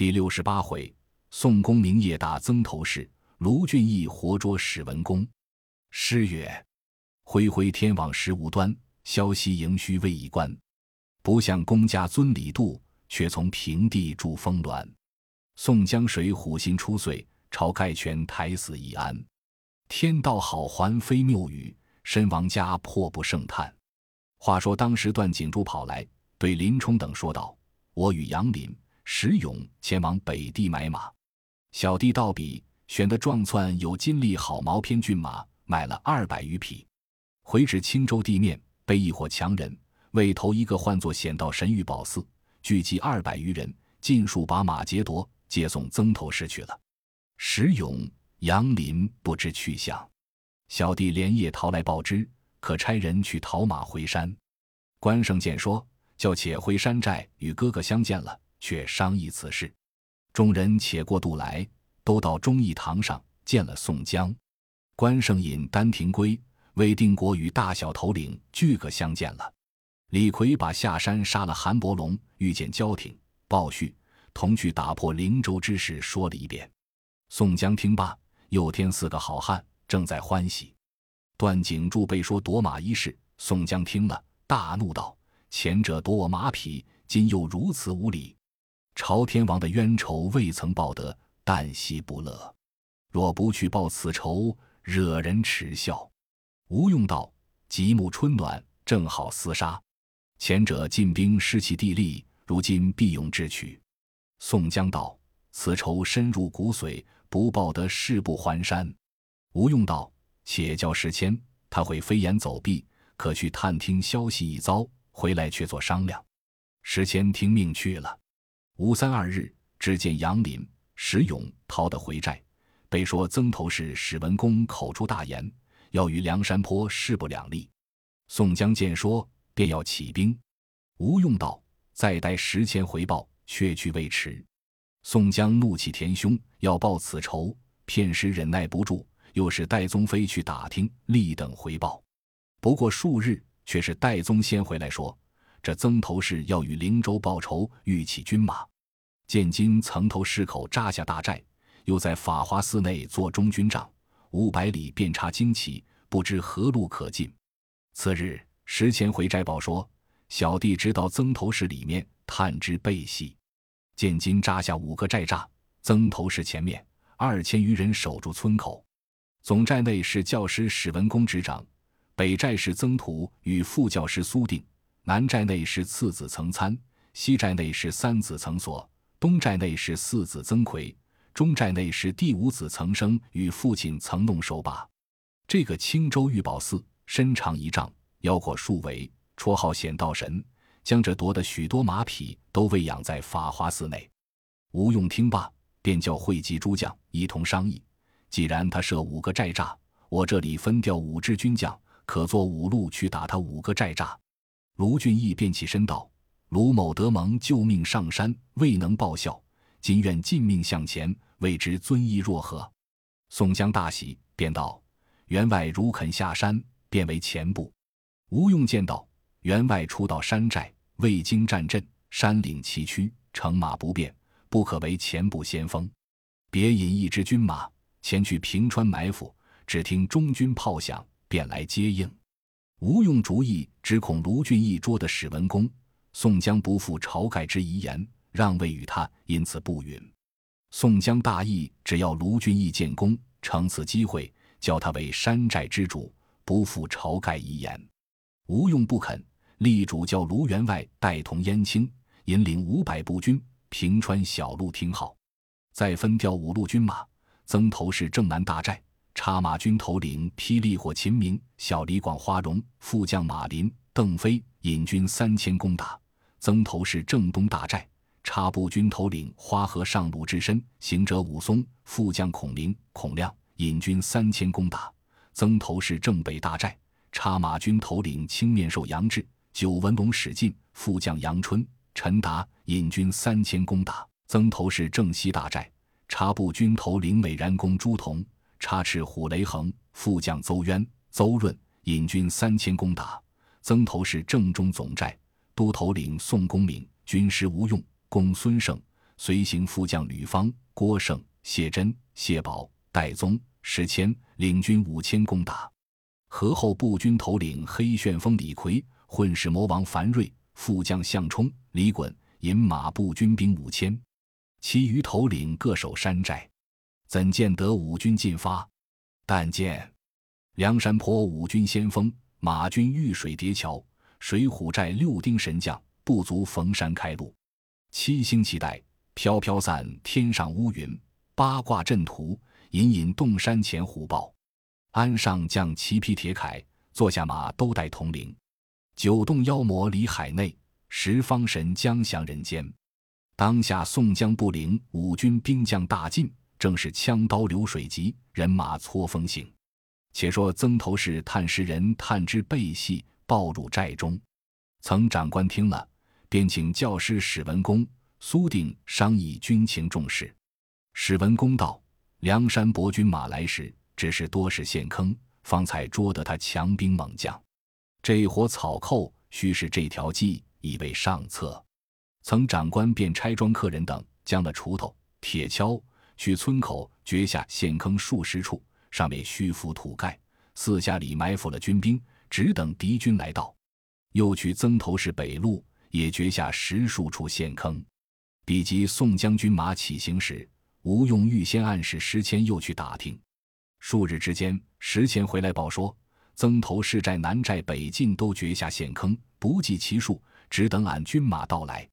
第六十八回，宋公明夜打曾头市，卢俊义活捉史文恭。诗曰：“恢恢天网十无端，萧息盈虚未一关。不向公家尊礼度，却从平地筑峰峦。宋江水虎心出遂，晁盖权台死易安。天道好还非谬语，身亡家破不胜叹。”话说当时段景柱跑来，对林冲等说道：“我与杨林、石勇前往北地买马，小弟道比选的壮窜有金利好毛篇骏马。”买了二百余匹，回至青州地面，被一伙强人为头一个唤作险道神玉宝寺，聚集二百余人，尽数把马劫夺，接送曾头市去了。石勇、杨林不知去向，小弟连夜逃来报知，可差人去讨马回山。关胜见说，叫且回山寨与哥哥相见了，却商议此事。众人且过渡来，都到忠义堂上见了宋江。关胜引丹廷圭、魏定国与大小头领俱个相见了。李逵把下山杀了韩伯龙，遇见焦挺、鲍旭，同去打破灵州之事说了一遍。宋江听罢，又添四个好汉，正在欢喜。段景柱被说夺马一事，宋江听了，大怒道：“前者夺我马匹，今又如此无礼！朝天王的冤仇未曾报得，旦夕不乐。若不去报此仇，”惹人耻笑。吴用道：“极目春暖，正好厮杀。前者进兵失其地利，如今必用智取。”宋江道：“此仇深入骨髓，不报得誓不还山。”吴用道：“且叫时迁，他会飞檐走壁，可去探听消息一遭，回来却做商量。”时迁听命去了。吴三二日，只见杨林、石勇逃得回寨。被说曾头市史文恭口出大言，要与梁山坡势不两立。宋江见说，便要起兵。吴用道：“再待时迁回报，却去未迟。”宋江怒气填胸，要报此仇，片时忍耐不住，又使戴宗飞去打听，立等回报。不过数日，却是戴宗先回来说：“这曾头市要与灵州报仇，欲起军马。见今曾头市口扎下大寨。”又在法华寺内做中军帐，五百里遍插旌旗，不知何路可进。次日，石前回寨报说：“小弟直到曾头市里面探知背细，见今扎下五个寨栅，曾头市前面二千余人守住村口。总寨内是教师史文恭执掌，北寨是曾涂与副教师苏定，南寨内是次子曾参，西寨内是三子曾所，东寨内是四子曾奎。”中寨内是第五子曾生与父亲曾弄守把，这个青州玉宝寺身长一丈，腰阔数围，绰号显道神，将这夺的许多马匹都喂养在法华寺内。吴用听罢，便叫汇集诸将一同商议。既然他设五个寨栅，我这里分调五支军将，可做五路去打他五个寨栅。卢俊义便起身道：“卢某得蒙救命上山，未能报效。”今愿尽命向前，未知尊意若何？宋江大喜，便道：“员外如肯下山，便为前部。”吴用见道：“员外初到山寨，未经战阵，山岭崎岖，乘马不便，不可为前部先锋。别引一支军马前去平川埋伏，只听中军炮响，便来接应。”吴用主意，只恐卢俊义捉的史文恭，宋江不负晁盖之遗言。让位于他，因此不允。宋江大义，只要卢俊义建功，乘此机会，叫他为山寨之主，不负晁盖遗言。吴用不肯，力主叫卢员外带同燕青，引领五百步军，平川小路听号，再分调五路军马，曾头市正南大寨，插马军头领霹雳火秦明、小李广花荣，副将马林、邓飞引军三千攻打曾头市正东大寨。插步军头领花和尚鲁智深，行者武松，副将孔明、孔亮引军三千攻打曾头市正北大寨；插马军头领青面兽杨志、九纹龙史进，副将杨春、陈达引军三千攻打曾头市正西大寨；插步军头领美髯公朱仝，插翅虎雷横，副将邹渊、邹润引军三千攻打曾头市正中总寨；都头领宋公明，军师吴用。公孙胜、随行副将吕方、郭盛、谢真、谢宝、戴宗、石谦领军五千攻打。河后步军头领黑旋风李逵、混世魔王樊瑞、副将项冲、李衮引马步军兵五千，其余头领各守山寨。怎见得五军进发？但见梁山坡五军先锋马军遇水叠桥，水浒寨六丁神将不足逢山开路。七星旗带飘飘散，天上乌云；八卦阵图隐隐洞山前虎豹。鞍上将骑披铁铠，坐下马都带铜铃。九洞妖魔离海内，十方神将降人间。当下宋江不灵，五军兵将大进。正是枪刀流水急，人马搓风行。且说曾头市探尸人探知背戏，报入寨中。曾长官听了，便请教师史文恭、苏定商议军情重事。史文恭道：“梁山伯军马来时，只是多是陷坑，方才捉得他强兵猛将。这伙草寇，须是这条计，以为上策。”曾长官便拆装客人等将了锄头、铁锹。去村口掘下陷坑数十处，上面虚浮土盖，四下里埋伏了军兵，只等敌军来到。又去曾头市北路，也掘下十数处陷坑。比及宋将军马起行时，吴用预先暗示石谦又去打听。数日之间，石谦回来报说，曾头市寨南寨北进都掘下陷坑，不计其数，只等俺军马到来。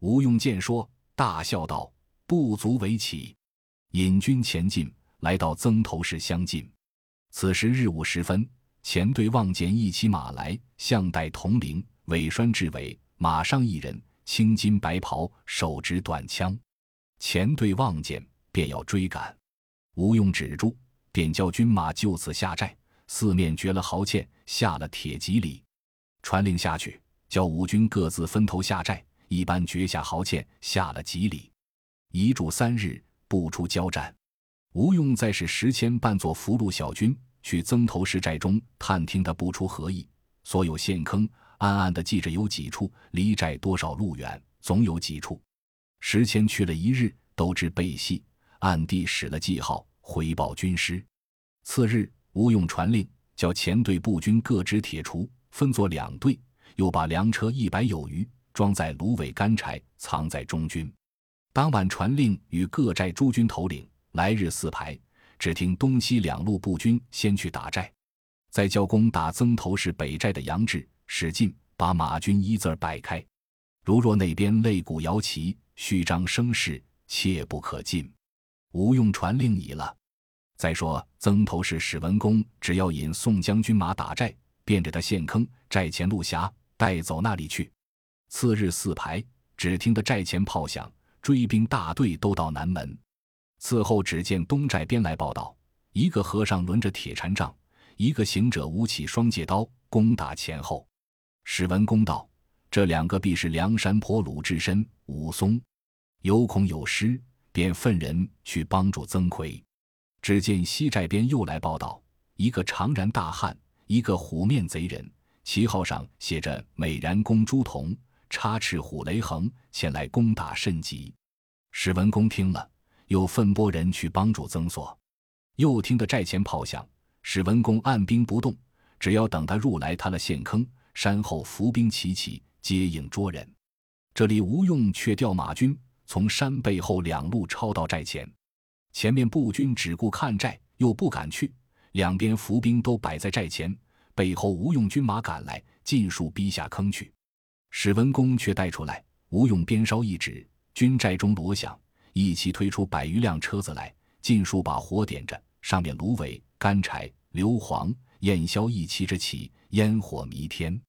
吴用见说，大笑道：“不足为奇。”引军前进，来到曾头市相近。此时日午时分，前队望见一骑马来，项带铜铃，尾拴雉尾，马上一人，青金白袍，手执短枪。前队望见，便要追赶。吴用止住，便叫军马就此下寨，四面掘了壕堑，下了铁蒺藜，传令下去，叫五军各自分头下寨，一般掘下壕堑，下了蒺藜，一住三日。不出交战，吴用再使石谦扮作俘虏小军去曾头市寨中探听，他不出何意。所有陷坑暗暗的记着有几处，离寨多少路远，总有几处。石谦去了一日，都知背细，暗地使了记号，回报军师。次日，吴用传令，叫前队步军各支铁锄，分作两队，又把粮车一百有余装在芦苇干柴，藏在中军。当晚传令与各寨诸军头领，来日四排，只听东西两路步军先去打寨，再叫攻打曾头市北寨的杨志、史进，把马军一字摆开。如若那边擂鼓摇旗、虚张声势，切不可进。吴用传令已了。再说曾头市史文恭，只要引宋将军马打寨，便着他陷坑寨前路狭，带走那里去。次日四排，只听得寨前炮响。追兵大队都到南门，此后只见东寨边来报道：一个和尚抡着铁禅杖，一个行者舞起双戒刀，攻打前后。史文恭道：“这两个必是梁山坡鲁智深、武松，有恐有失，便分人去帮助曾奎。”只见西寨边又来报道：一个长髯大汉，一个虎面贼人，旗号上写着“美髯公朱仝”。插翅虎雷横前来攻打甚急，史文恭听了，又分拨人去帮助曾所。又听得寨前炮响，史文恭按兵不动，只要等他入来，塌了陷坑，山后伏兵齐起，接应捉人。这里吴用却调马军从山背后两路抄到寨前，前面步军只顾看寨，又不敢去，两边伏兵都摆在寨前，背后吴用军马赶来，尽数逼下坑去。史文恭却带出来，吴用鞭梢一指，军寨中锣响，一齐推出百余辆车子来，尽数把火点着，上面芦苇、干柴、硫磺、焰硝一齐着起，烟火弥天。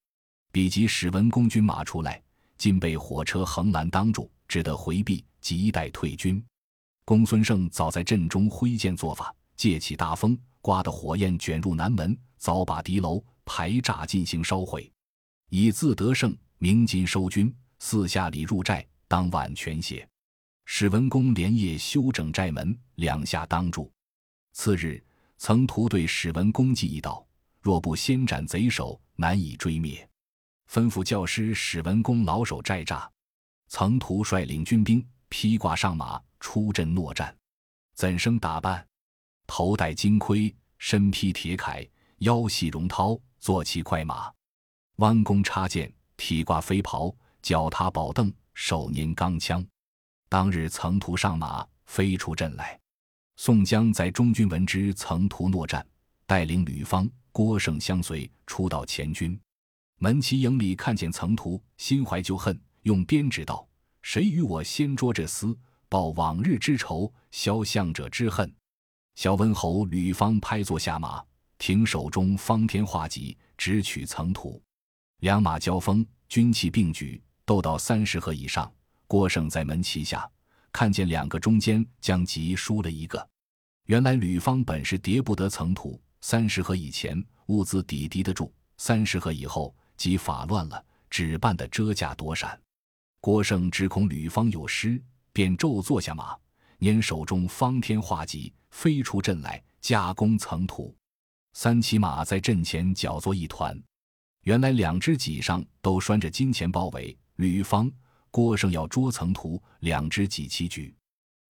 比及史文恭军马出来，竟被火车横拦当住，只得回避，急待退军。公孙胜早在阵中挥剑做法，借起大风，刮得火焰卷入南门，早把敌楼排栅进行烧毁，以自得胜。鸣金收军，四下里入寨，当晚全歇。史文恭连夜修整寨门，两下当住。次日，曾图对史文恭计一道：“若不先斩贼首，难以追灭。吩咐教师史文恭老守寨栅。”曾图率领军兵披挂上马，出阵搦战。怎生打扮？头戴金盔，身披铁铠，腰系绒绦，坐骑快马，弯弓插箭，体挂飞袍，脚踏宝凳，手拈钢枪。当日曾图上马，飞出阵来。宋江在中军闻之，曾图搦战，带领吕方、郭盛相随，出到前军。门旗营里看见曾图，心怀旧恨，用鞭指道：“谁与我先捉这厮，报往日之仇，消向者之恨。”小温侯吕方拍坐下马，挺手中方天画戟，直取曾图。两马交锋，军器并举，斗到三十合以上。郭盛在门旗下看见两个中间将戟输了一个。原来吕方本是叠不得层土，三十合以前物资抵敌得住，三十合以后即法乱了，只办得遮架躲闪。郭盛只恐吕方有失，便骤坐下马，拈手中方天画戟。飞出阵来，加攻层土。三骑马在阵前搅作一团。原来两只戟上都拴着金钱包围。吕方、郭胜要捉曾图，两只戟齐举。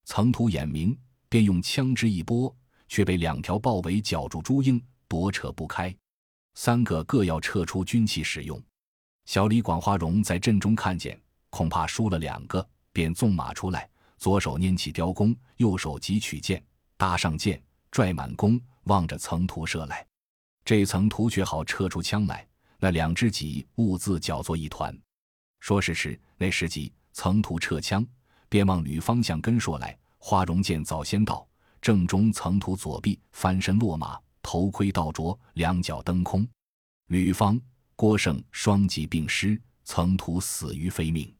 曾图眼明，便用枪支一拨，却被两条豹尾绞住朱缨，夺扯不开。三个各要撤出军器使用。小李广花荣在阵中看见，恐怕输了两个，便纵马出来，左手拈起雕弓，右手急取剑。搭上箭，拽满弓，望着层图射来。这层图却好撤出枪来，那两只戟兀自搅作一团。说时迟，那时急，层图撤枪，便往吕方向跟说来。花荣见早先到，正中层图左臂，翻身落马，头盔倒着，两脚蹬空。吕方、郭盛双戟并失，层图死于非命。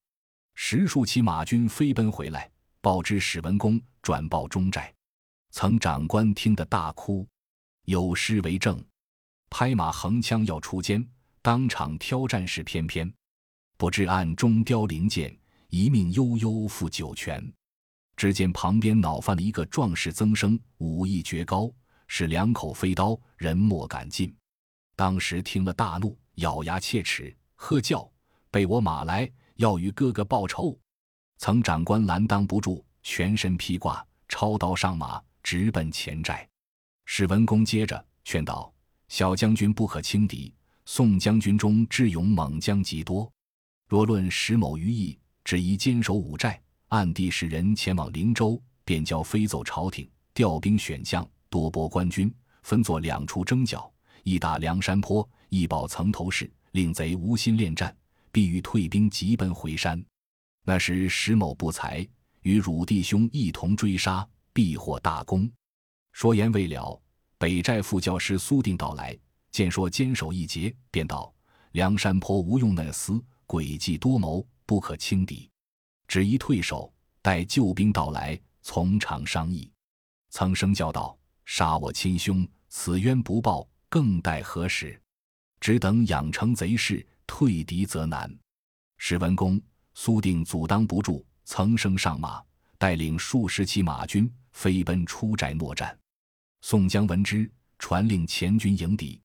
十数骑马军飞奔回来，报知史文恭，转报中寨。曾长官听得大哭，有诗为证：拍马横枪要出肩，当场挑战是翩翩。不知暗中凋零剑，一命悠悠付九泉。只见旁边恼犯了一个壮士曾生，武艺绝高，是两口飞刀，人莫敢近。当时听了大怒，咬牙切齿，喝叫：“备我马来，要与哥哥报仇！”曾长官拦当不住，全身披挂，抄刀上马。直奔前寨，史文恭接着劝道：“小将军不可轻敌，宋将军中智勇猛将极多。若论石某于意，只宜坚守五寨，暗地使人前往灵州，便交飞奏朝廷，调兵选将，多拨官军，分作两处征剿：一打梁山坡，一保层头市，令贼无心恋战，必欲退兵急奔回山。那时石某不才，与汝弟兄一同追杀。”必获大功。说言未了，北寨副教师苏定到来，见说坚守一节，便道：“梁山坡无用那厮诡计多谋，不可轻敌，只宜退守，待救兵到来，从长商议。”曾生叫道：“杀我亲兄，此冤不报，更待何时？只等养成贼势，退敌则难。”史文恭、苏定阻挡不住，曾生上马，带领数十骑马军。飞奔出寨搦战，宋江闻之，传令前军迎敌。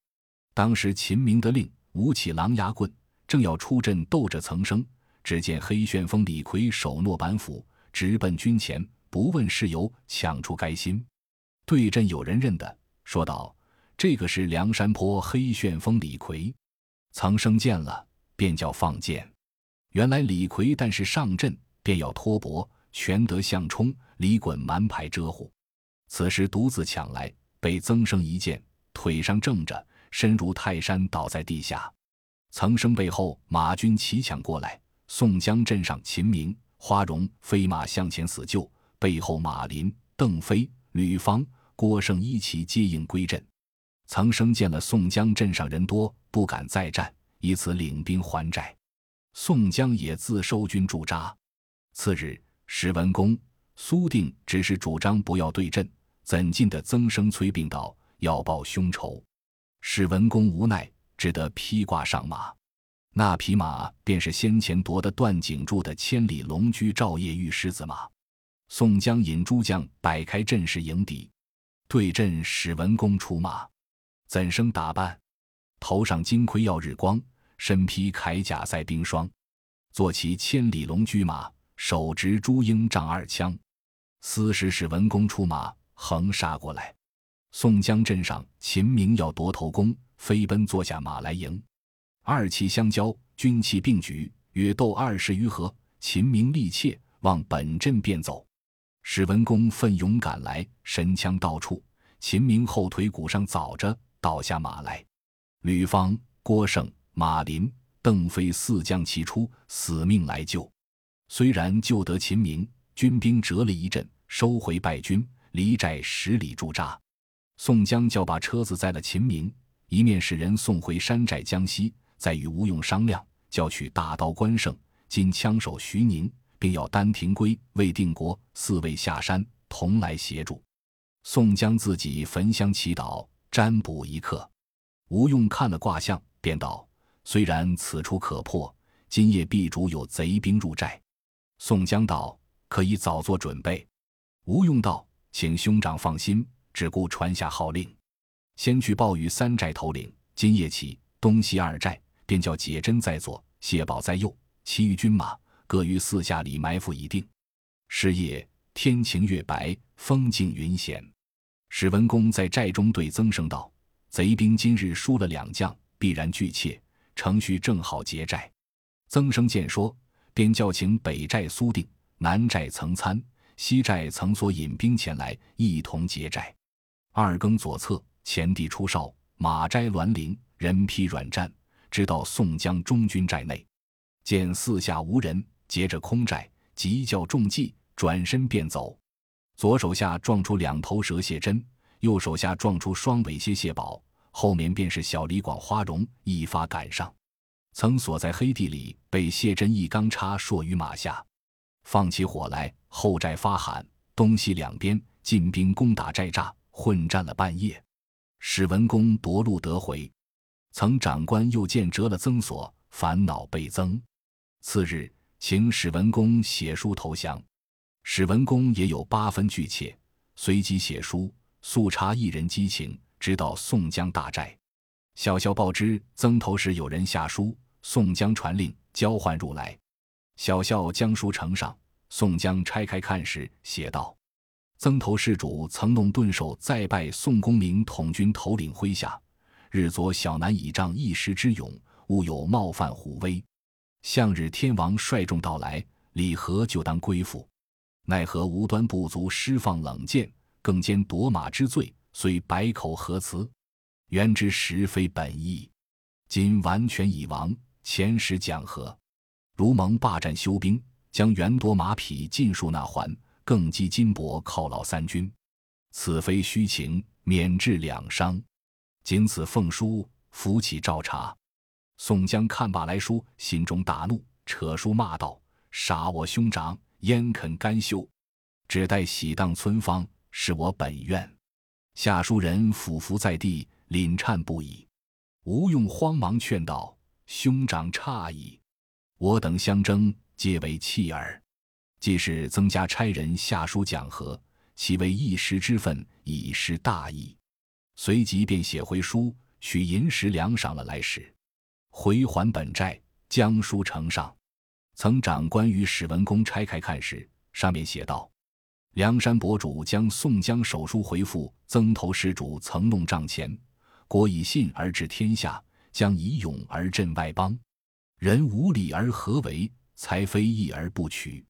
当时秦明得令，舞起狼牙棍，正要出阵斗着曾生，只见黑旋风李逵手握板斧，直奔军前，不问事由，抢出该心。对阵有人认得，说道：“这个是梁山坡黑旋风李逵。”曾生见了，便叫放箭。原来李逵但是上阵，便要脱膊。全得相冲，李衮蛮牌遮护。此时独自抢来，被曾生一箭，腿上正着，身如泰山，倒在地下。曾生背后马军齐抢过来，宋江镇上秦明、花荣飞马向前死救，背后马林、邓飞、吕方、郭盛一齐接应归阵。曾生见了宋江镇上人多，不敢再战，以此领兵还寨。宋江也自收军驻扎。次日。史文恭、苏定只是主张不要对阵，怎禁的曾生催病道要报凶仇。史文恭无奈，只得披挂上马。那匹马便是先前夺得段景柱的千里龙驹赵夜玉狮子马。宋江引诸将摆开阵势迎敌，对阵史文恭出马，怎生打扮？头上金盔耀日光，身披铠甲赛冰霜，坐骑千里龙驹马。手执朱缨丈二枪。司使史文恭出马，横杀过来。宋江镇上，秦明要夺头功，飞奔坐下马来迎。二骑相交，军器并举，约斗二十余合。秦明力怯，往本阵便走。史文恭奋勇赶来，神枪到处。秦明后腿骨上早着，倒下马来。吕方、郭盛、马林、邓飞四将齐出，死命来救。虽然救得秦明，军兵折了一阵，收回败军，离寨十里驻扎。宋江叫把车子载了秦明，一面使人送回山寨江西，再与吴用商量，叫取大刀关胜、金枪手徐宁，并要丹廷圭、魏定国四位下山同来协助。宋江自己焚香祈祷，占卜一刻。吴用看了卦象，便道：“虽然此处可破，今夜必主有贼兵入寨。”宋江道：“可以早做准备。”吴用道：“请兄长放心，只顾传下号令，先去报与三寨头领，今夜起东西二寨便叫解珍在左，谢宝在右，其余军马各于四下里埋伏已定。是夜。天晴月白，风静云闲。史文恭在寨中对曾生道：“贼兵今日输了两将，必然惧怯，程序正好劫寨。”曾生见说，便叫请北寨苏定、南寨曾参、西寨曾所引兵前来，一同劫寨。二更左侧，前地出哨，马摘栾铃，人披软战，直到宋江中军寨内，见四下无人，劫着空寨，急叫中计。转身便走，左手下撞出两头蛇谢真，右手下撞出双尾蝎谢宝，后面便是小李广花荣，一发赶上，曾锁在黑地里，被谢真一钢叉搠于马下，放起火来，后寨发喊，东西两边进兵攻打寨栅，混战了半夜，史文恭夺路得回，曾长官又见折了曾锁，烦恼倍增，次日请史文恭写书投降。史文恭也有八分惧怯，随即写书速查一人激情，直到宋江大寨。小校报知曾头市有人下书，宋江传令交换入来。小校将书呈上，宋江拆开看时，写道：“曾头市主曾弄顿首再拜宋公明统军头领麾下，日左小南倚仗一时之勇，误有冒犯虎威。向日天王率众到来，李和就当归附。”奈何无端不足，施放冷箭，更兼夺马之罪，虽百口何辞？原知实非本意。今完全已亡，前时讲和，如蒙霸占休兵，将原夺马匹尽数纳还，更积金帛犒劳三军。此非虚情，免致两伤。仅此奉书，扶起照查。宋江看罢来书，心中大怒，扯书骂道：“杀我兄长！”焉肯甘休？只待喜当村方，是我本愿。下书人俯伏在地，凛颤不已。吴用慌忙劝道：“兄长诧异，我等相争，皆为弃儿。既是增加差人下书讲和，岂为一时之愤，以失大义？”随即便写回书，取银十两赏了来使，回还本寨，将书呈上。曾长官与史文恭拆开看时，上面写道：“梁山伯主将宋江手书回复曾头施主，曾弄帐前，国以信而治天下，将以勇而镇外邦。人无礼而何为？才非义而不取。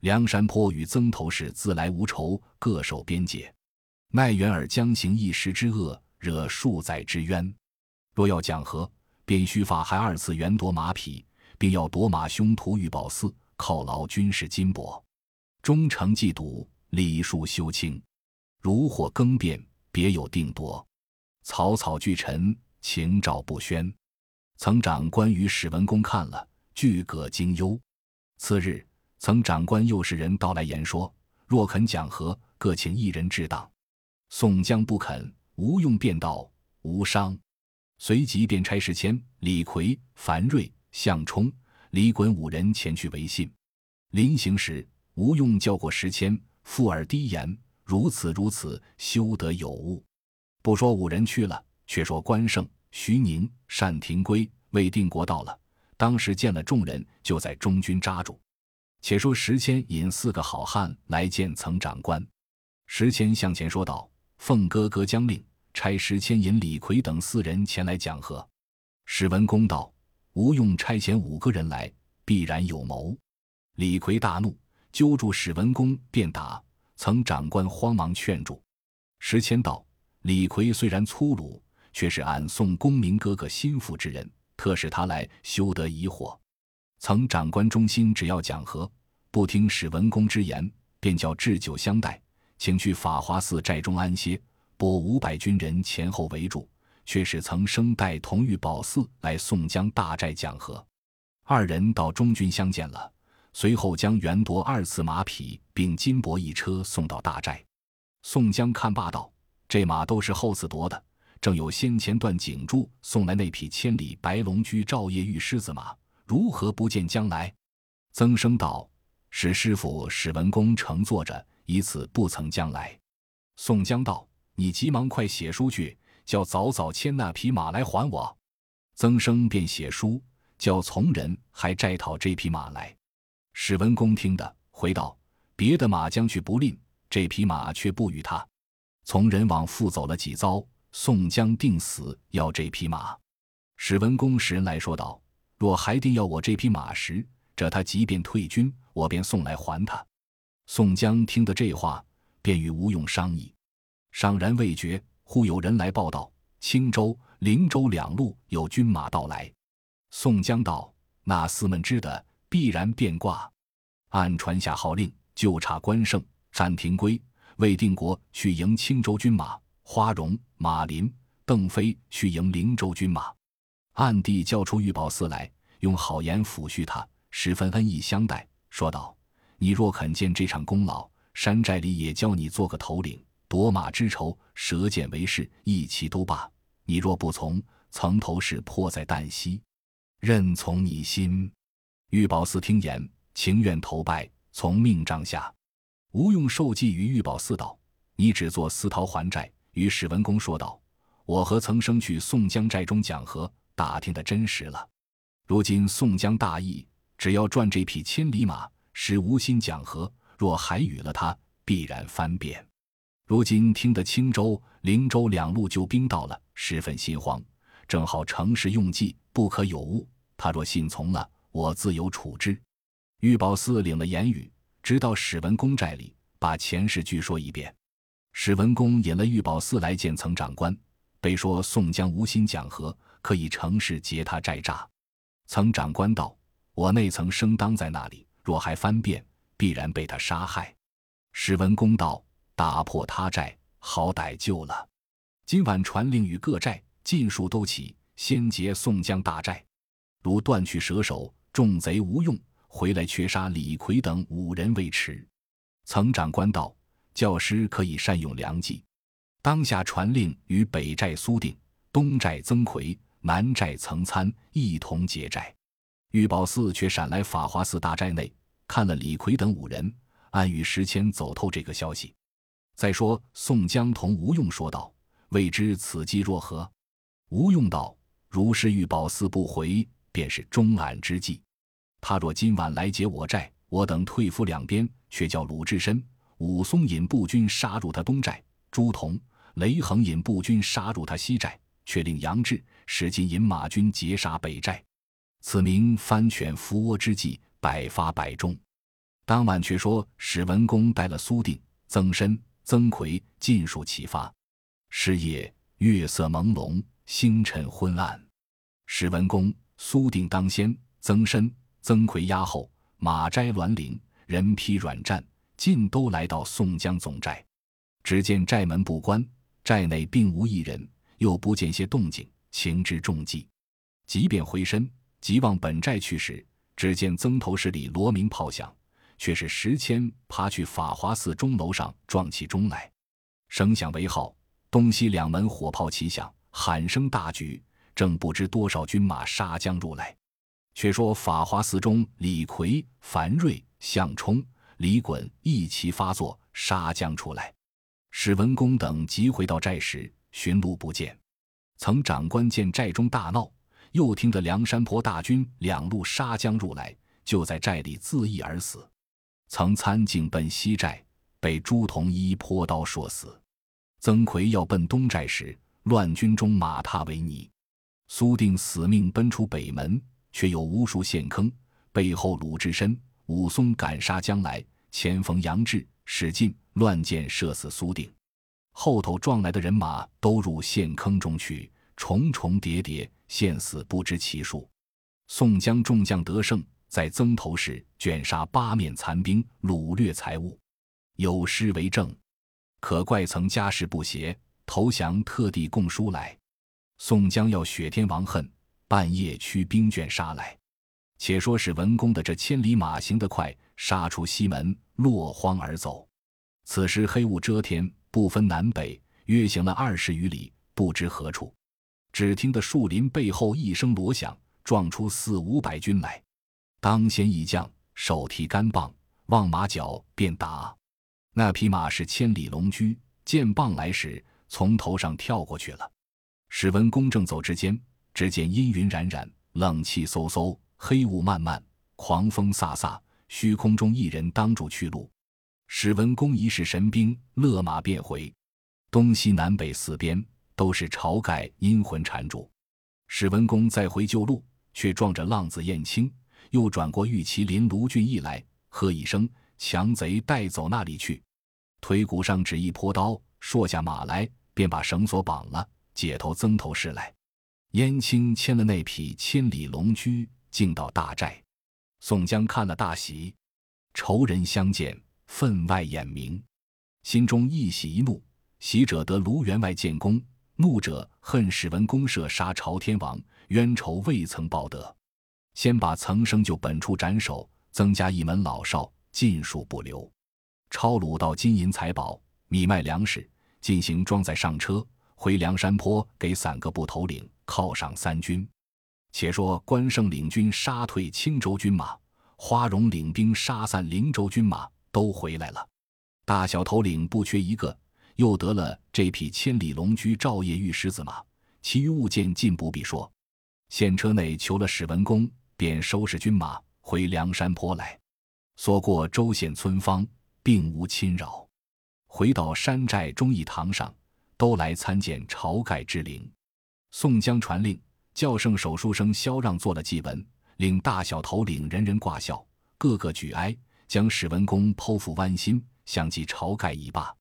梁山坡与曾头市自来无仇，各守边界，奈元尔将行一时之恶，惹数载之冤。若要讲和，便须法还二次元夺马匹。”并要夺马凶徒玉宝寺，犒劳军事金帛，忠诚既笃，礼数修清。如或更变，别有定夺。草草俱陈，情照不宣。曾长官与史文恭看了，俱各惊忧。次日，曾长官又使人到来言说：若肯讲和，各请一人至党。宋江不肯，吴用便道：无伤。随即便差石谦、李逵、樊瑞。项冲、李衮五人前去维信。临行时，吴用叫过石谦，附耳低言：“如此如此，休得有误。”不说五人去了，却说关胜、徐宁、单廷圭、魏定国到了。当时见了众人，就在中军扎住。且说时迁引四个好汉来见曾长官，时迁向前说道：“奉哥哥将令，差时迁引李逵等四人前来讲和。”史文恭道：“吴用差遣五个人来，必然有谋。”李逵大怒，揪住史文恭便打。曾长官慌忙劝住。时迁道：“李逵虽然粗鲁，却是俺宋公明哥哥心腹之人，特使他来，休得疑惑。”曾长官忠心，只要讲和，不听史文恭之言，便叫置酒相待，请去法华寺寨中安歇，拨五百军人前后围住，却使曾生带同玉宝寺来宋江大寨讲和。二人到中军相见了。随后将袁夺二次马匹并金帛一车送到大寨，宋江看罢道：“这马都是后次夺的，正有先前段景柱送来那匹千里白龙驹照夜玉狮子马，如何不见将来？”曾生道：“史师傅史文恭乘坐着，以此不曾将来。”宋江道：“你急忙快写书去，叫早早牵那匹马来还我。”曾生便写书，叫从人还寨讨这匹马来。史文恭听得，回道：“别的马将去不吝，这匹马却不与他。”从人往复走了几遭，宋江定死要这匹马。史文恭使人来说道：“若还定要我这匹马时，这他即便退军，我便送来还他。”宋江听得这话，便与吴用商议。尚然未决，忽有人来报道：青州、灵州两路有军马到来。宋江道：“那厮们知的。”必然变卦，按传下号令，就差关胜、单廷圭、魏定国去迎青州军马，花荣、马林、邓飞去迎灵州军马。暗地叫出玉宝寺来，用好言抚恤他，十分恩义相待，说道：“你若肯见这场功劳，山寨里也教你做个头领，夺马之仇，舌剑为誓，一齐都罢。你若不从，曾头是迫在旦夕，任从你心。”玉宝寺听言，情愿投拜，从命帐下。吴用受祭于玉宝寺道：“你只做私逃还债。”与史文恭说道：“我和曾生去宋江寨中讲和，打听的真实了。如今宋江大意，只要赚这匹千里马，使无心讲和。若还与了他，必然翻变。如今听得青州、灵州两路救兵到了，十分心慌，正好乘势用计，不可有误。他若信从了。”我自有处置。玉宝寺领了言语，直到史文恭寨里，把前事据说一遍。史文恭引了玉宝寺来见曾长官，被说宋江无心讲和，可以乘势劫他寨栅。曾长官道：“我内曾生当在那里，若还翻变，必然被他杀害。”史文恭道：“打破他寨，好歹救了。今晚传令与各寨尽数都起，先劫宋江大寨，如断去蛇首。”众贼无用，回来却杀李逵等五人未迟。曾长官道：“教师可以善用良计，当下传令与北寨苏定、东寨曾奎、南寨曾参一同结寨。”玉宝寺却闪来法华寺大寨内，看了李逵等五人，暗与时迁走透这个消息。再说宋江同吴用说道：“未知此计若何？”吴用道：“如是玉宝寺不回，便是终俺之计。”他若今晚来劫我寨，我等退伏两边，却叫鲁智深、武松引步军杀入他东寨；朱仝、雷横引步军杀入他西寨，却令杨志、史金引马军截杀北寨。此名翻犬伏窝之计，百发百中。当晚却说史文恭带了苏定、曾参、曾奎尽数齐发。是夜月色朦胧，星辰昏暗。史文恭、苏定当先，曾参。曾奎压后，马摘栾岭，人披软战，尽都来到宋江总寨。只见寨门不关，寨内并无一人，又不见些动静，情之中计。即便回身，即往本寨去时，只见曾头市里锣鸣炮响，却是石谦爬去法华寺钟楼上撞起钟来。声响为号，东西两门火炮齐响，喊声大举，正不知多少军马杀将入来。却说法华寺中，李逵、樊瑞、项冲、李衮一齐发作，杀将出来。史文恭等急回到寨时，寻路不见。曾长官见寨中大闹，又听得梁山泊大军两路杀将入来，就在寨里自缢而死。曾参境奔西寨，被朱同一泼刀说死。曾奎要奔东寨时，乱军中马踏为泥。苏定死命奔出北门，却有无数陷坑。背后鲁智深、武松赶杀将来，前锋杨志、史进乱箭射死苏定，后头撞来的人马都入陷坑中去，重重叠叠，陷死不知其数。宋江众将得胜，在曾头市卷杀八面残兵，掳掠财物，有诗为证：可怪曾家世不协，投降特地供书来。宋江要雪天王恨，半夜驱兵卷杀来。且说是文公的这千里马行得快，杀出西门，落荒而走。此时黑雾遮天，不分南北，约行了二十余里，不知何处。只听得树林背后一声锣响，撞出四五百军来。当先一将手提杆棒，望马脚便打。那匹马是千里龙驹，见棒来时，从头上跳过去了。史文恭正走之间，只见阴云冉冉，冷气飕飕。黑雾漫漫，狂风飒飒，虚空中一人当住去路。史文恭一试神兵，勒马便回。东西南北四边都是晁盖阴魂缠住。史文恭再回旧路，却撞着浪子燕青，又转过玉麒麟卢俊义来，喝一声：“强贼带走那里去！”腿骨上只一泼刀，说下马来，便把绳索绑了，解头曾头市来。燕青牵了那匹千里龙驹。进到大寨，宋江看了大喜，仇人相见，分外眼明，心中一喜一怒。喜者得卢员外建功，怒者恨史文恭射杀朝天王，冤仇未曾报得，先把曾生就本处斩首，增加一门老少，尽数不留。抄掳到金银财宝、米麦粮食，进行装载上车，回梁山坡给散个部头领犒赏三军。且说关胜领军杀退青州军马，花荣领兵杀散灵州军马，都回来了。大小头领不缺一个，又得了这匹千里龙驹照夜玉狮子马，其余物件尽不必说。县车内求了史文恭，便收拾军马回梁山坡来。所过州县村坊，并无侵扰。回到山寨忠义堂上，都来参见晁盖之灵。宋江传令。教圣手书生萧让做了祭文，令大小头领人人挂孝，个个举哀，将史文恭剖腹剜心，相继晁盖已罢。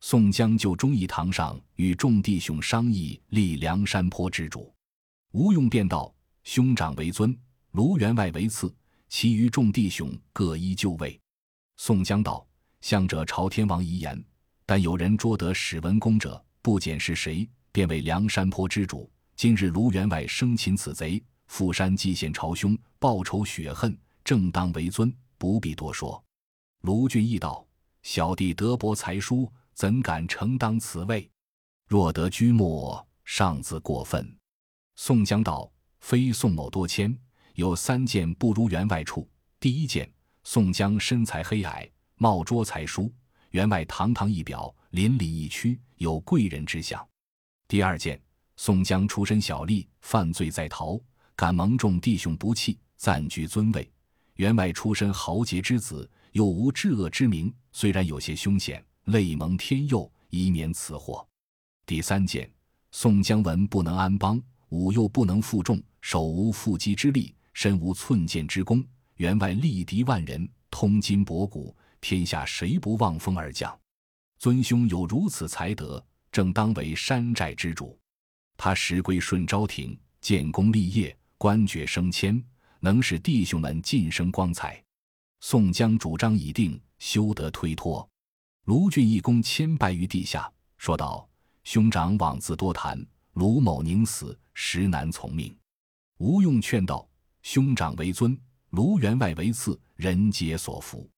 宋江就忠义堂上与众弟兄商议立梁山坡之主，吴用便道：“兄长为尊，卢员外为次，其余众弟兄各依就位。”宋江道：“向者朝天王遗言，但有人捉得史文恭者，不检是谁，便为梁山坡之主。”今日卢员外生擒此贼，赴山祭献朝兄，报仇雪恨，正当为尊，不必多说。卢俊义道：“小弟德薄才疏，怎敢承当此位？若得居末，尚自过分。”宋江道：“非宋某多谦，有三件不如员外处。第一件，宋江身材黑矮，貌拙才疏，员外堂堂一表，凛凛一区，有贵人之相。第二件。”宋江出身小吏，犯罪在逃，敢蒙众弟兄不弃，暂居尊位。员外出身豪杰之子，又无至恶之名，虽然有些凶险，累蒙天佑，以免此祸。第三件，宋江文不能安邦，武又不能负重，手无缚鸡之力，身无寸剑之功。员外力敌万人，通筋博骨，天下谁不望风而降？尊兄有如此才德，正当为山寨之主。他时归顺昭廷，建功立业，官爵升迁，能使弟兄们晋升光彩。宋江主张已定，休得推脱。卢俊义公谦拜于地下，说道：“兄长枉自多谈，卢某宁死，实难从命。”吴用劝道：“兄长为尊，卢员外为次，人皆所服。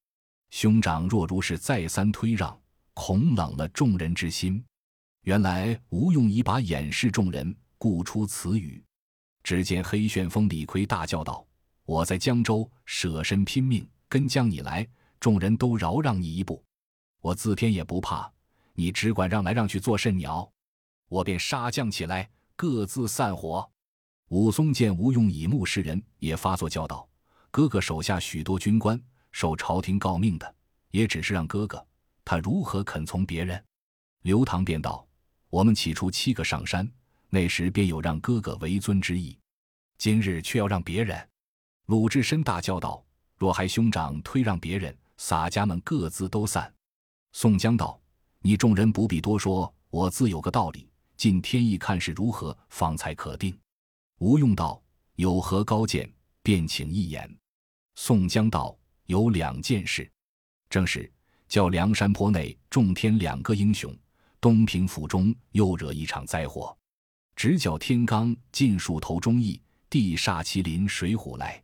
兄长若如是再三推让，恐冷了众人之心。”原来吴用已把掩饰众人，故出此语。只见黑旋风李逵大叫道：“我在江州舍身拼命跟将你来，众人都饶让你一步，我自天也不怕，你只管让来让去做甚鸟？我便杀将起来，各自散伙。”武松见吴用以目示人，也发作叫道：“哥哥手下许多军官受朝廷诰命的，也只是让哥哥，他如何肯从别人？”刘唐便道：“我们起初七个上山，那时便有让哥哥为尊之意，今日却要让别人。”鲁智深大叫道：“若还兄长推让别人，洒家们各自都散。”宋江道：“你众人不必多说，我自有个道理。尽天意看是如何，方才可定。”吴用道：“有何高见？便请一言。”宋江道：“有两件事，正是叫梁山坡内众天两个英雄，东平府中又惹一场灾祸，直叫天罡尽数投忠义，地煞麒麟水虎来。”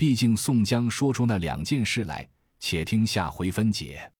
毕竟宋江说出那两件事来，且听下回分解。